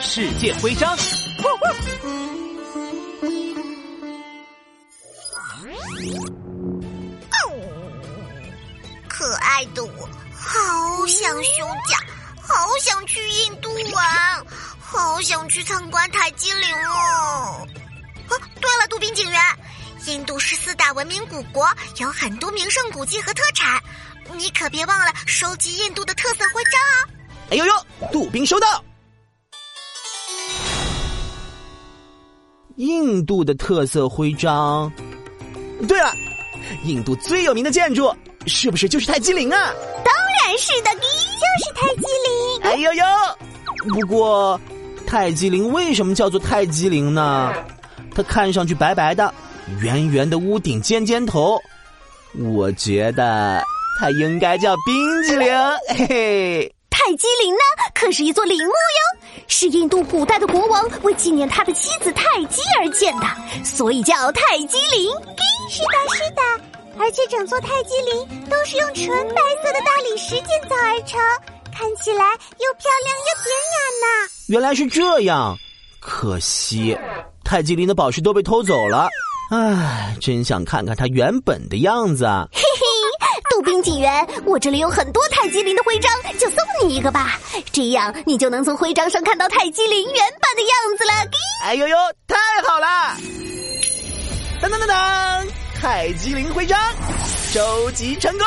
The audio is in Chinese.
世界徽章。可爱的我，好想休假，好想去印度玩，好想去参观泰姬陵哦。哦，对了，杜宾警员，印度是四大文明古国，有很多名胜古迹和特产，你可别忘了收集印度的特色徽章啊！哎呦呦，杜宾收到。印度的特色徽章。对了，印度最有名的建筑是不是就是泰姬陵啊？当然是的，就是泰姬陵。哎呦呦，不过泰姬陵为什么叫做泰姬陵呢？它看上去白白的，圆圆的屋顶，尖尖头。我觉得它应该叫冰激凌。嘿嘿，泰姬陵呢，可是一座陵墓哟，是印度古代的国王为纪念他的妻子泰姬而建的，所以叫泰姬陵。是的，是的，而且整座泰姬陵都是用纯白色的大理石建造而成，看起来又漂亮又典雅呢。原来是这样，可惜。泰姬陵的宝石都被偷走了，唉，真想看看它原本的样子啊！步兵，警员，我这里有很多泰姬陵的徽章，就送你一个吧，这样你就能从徽章上看到泰姬陵原版的样子了。哎呦呦，太好了！当当当当，泰姬陵徽章收集成功。